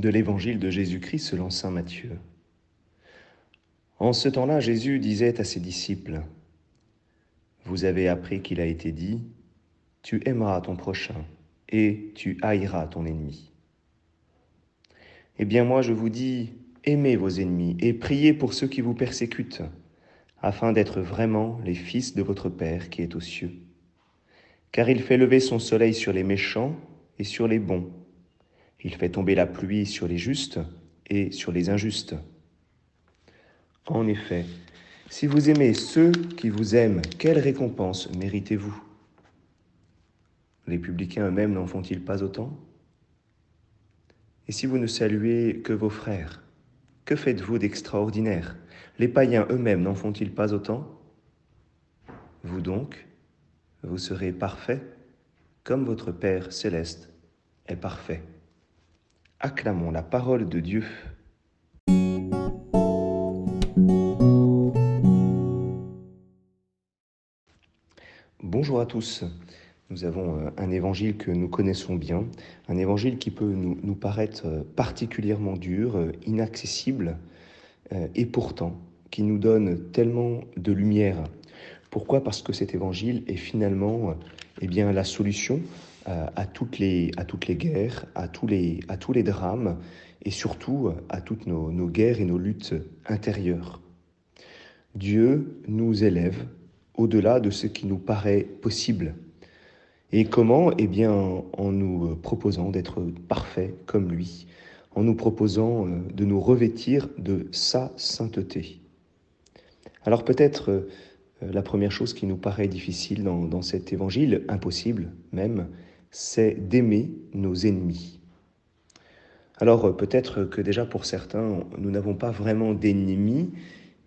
de l'évangile de Jésus-Christ selon Saint Matthieu. En ce temps-là, Jésus disait à ses disciples, Vous avez appris qu'il a été dit, Tu aimeras ton prochain et tu haïras ton ennemi. Eh bien moi je vous dis, aimez vos ennemis et priez pour ceux qui vous persécutent, afin d'être vraiment les fils de votre Père qui est aux cieux. Car il fait lever son soleil sur les méchants et sur les bons. Il fait tomber la pluie sur les justes et sur les injustes. En effet, si vous aimez ceux qui vous aiment, quelle récompense méritez-vous? Les publicains eux-mêmes n'en font-ils pas autant? Et si vous ne saluez que vos frères, que faites-vous d'extraordinaire? Les païens eux-mêmes n'en font-ils pas autant? Vous donc, vous serez parfaits comme votre Père céleste est parfait. Acclamons la parole de Dieu. Bonjour à tous. Nous avons euh, un évangile que nous connaissons bien, un évangile qui peut nous, paraître euh, particulièrement dur, euh, inaccessible, et pourtant qui nous donne tellement de lumière. Pourquoi? Parce que cet évangile est finalement eh bien, la solution à, toutes les, à toutes les guerres, à tous les, à tous les drames, et surtout à toutes nos, nos guerres et nos luttes intérieures. Dieu nous élève au-delà de ce qui nous paraît possible. Et comment? Eh bien, en nous proposant d'être parfaits comme lui, en nous proposant euh, de nous revêtir de sa sainteté. Alors peut-être euh, la première chose qui nous paraît difficile dans, dans cet évangile, impossible même, c'est d'aimer nos ennemis. Alors euh, peut-être que déjà pour certains, nous n'avons pas vraiment d'ennemis,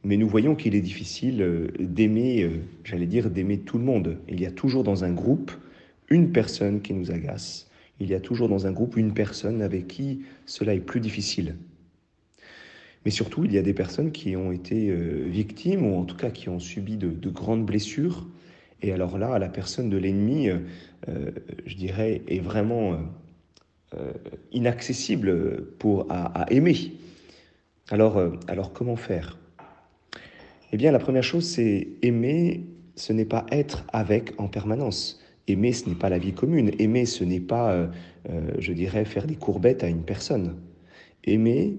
mais nous voyons qu'il est difficile d'aimer, j'allais dire, d'aimer tout le monde. Il y a toujours dans un groupe une personne qui nous agace. Il y a toujours dans un groupe une personne avec qui cela est plus difficile. Mais surtout, il y a des personnes qui ont été euh, victimes, ou en tout cas qui ont subi de, grandes blessures. Et alors là, la personne de l'ennemi, euh, euh, je dirais, est vraiment inaccessible pour, à, aimer. Alors, alors comment faire? Eh bien, la première chose, c'est aimer, ce n'est pas être avec en permanence. Aimer, ce n'est pas la vie commune. Aimer, ce n'est pas, je dirais, faire des courbettes à une personne. Aimer,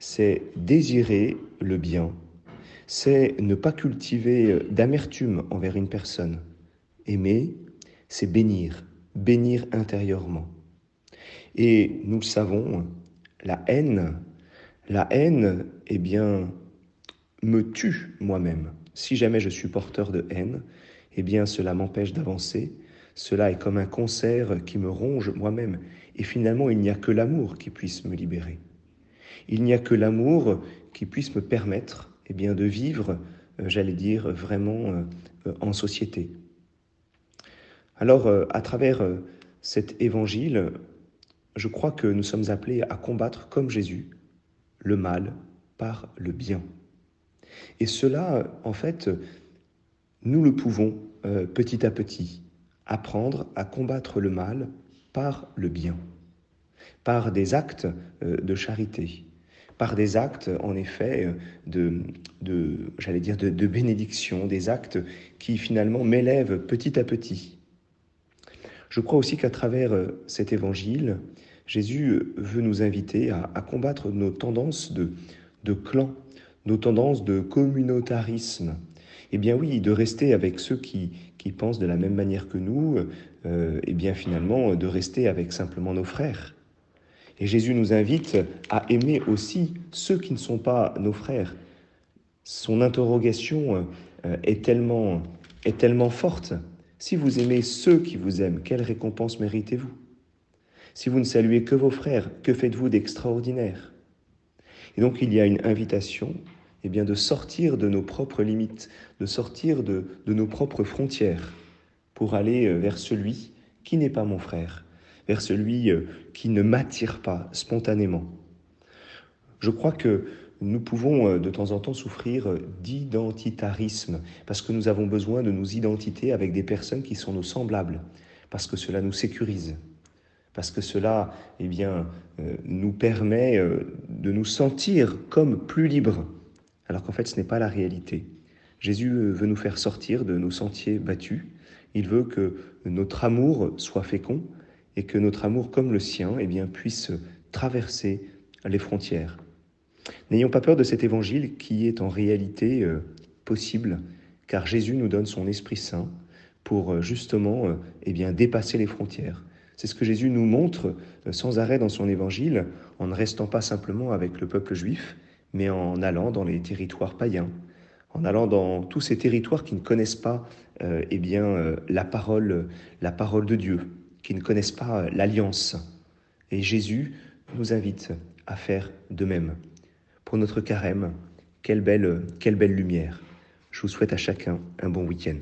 c'est désirer le bien. C'est ne pas cultiver euh, d'amertume envers une personne. Aimer, c'est bénir, bénir intérieurement. Et nous le savons, la haine, la haine, eh bien, me tue moi-même. Si jamais je suis porteur de haine, eh bien, cela m'empêche d'avancer, cela est comme un concert qui me ronge moi-même. Et finalement, il n'y a que l'amour qui puisse me libérer. Il n'y a que l'amour qui puisse me permettre eh bien, de vivre, euh, j'allais dire, vraiment euh, en société. Alors, euh, à travers cet évangile, je crois que nous sommes appelés à combattre comme Jésus le mal par le bien. Et cela, en fait, nous le pouvons petit à petit apprendre à combattre le mal par le bien, par des actes euh, de charité, par des actes, en effet, euh, de, de j'allais dire, de, de bénédiction, des actes qui finalement m'élèvent petit à petit. Je crois aussi qu'à travers euh, cet évangile, Jésus veut nous inviter à, combattre nos tendances de, de clan, nos tendances de communautarisme. Eh bien oui, de rester avec ceux qui, qui pensent de la même manière que nous, euh, et bien finalement de rester avec simplement nos frères. Et Jésus nous invite à aimer aussi ceux qui ne sont pas nos frères. Son interrogation euh, est, tellement, est tellement forte. Si vous aimez ceux qui vous aiment, quelle récompense méritez-vous? Si vous ne saluez que vos frères, que faites-vous d'extraordinaire? Et donc il y a une invitation eh bien, de sortir de nos propres limites, de sortir de, nos propres frontières pour aller euh, vers celui qui n'est pas mon frère, vers celui euh, qui ne m'attire pas spontanément. Je crois que nous pouvons euh, de temps en temps souffrir d'identitarisme, parce que nous avons besoin de nous identiter avec des personnes qui sont nos semblables, parce que cela nous sécurise. parce que cela eh bien, euh, nous permet euh, de nous sentir comme plus libres, alors qu'en fait ce n'est pas la réalité. Jésus euh, veut nous faire sortir de nos sentiers battus, il veut que notre amour soit fécond et que notre amour comme le sien eh bien, puisse traverser les frontières. N'ayons pas peur de cet évangile qui est en réalité possible, car Jésus nous donne son Esprit Saint pour justement eh bien, dépasser les frontières, c'est ce que Jésus nous montre euh, sans arrêt dans son évangile, en ne restant pas simplement avec le peuple juif, mais en allant dans les territoires païens, en allant dans tous ces territoires qui ne connaissent pas euh, eh bien, euh, la, parole, la parole de Dieu, qui ne connaissent pas l'alliance. Et Jésus nous invite à faire de même. Pour notre carême, quelle belle, quelle belle lumière. Je vous souhaite à chacun un bon week-end.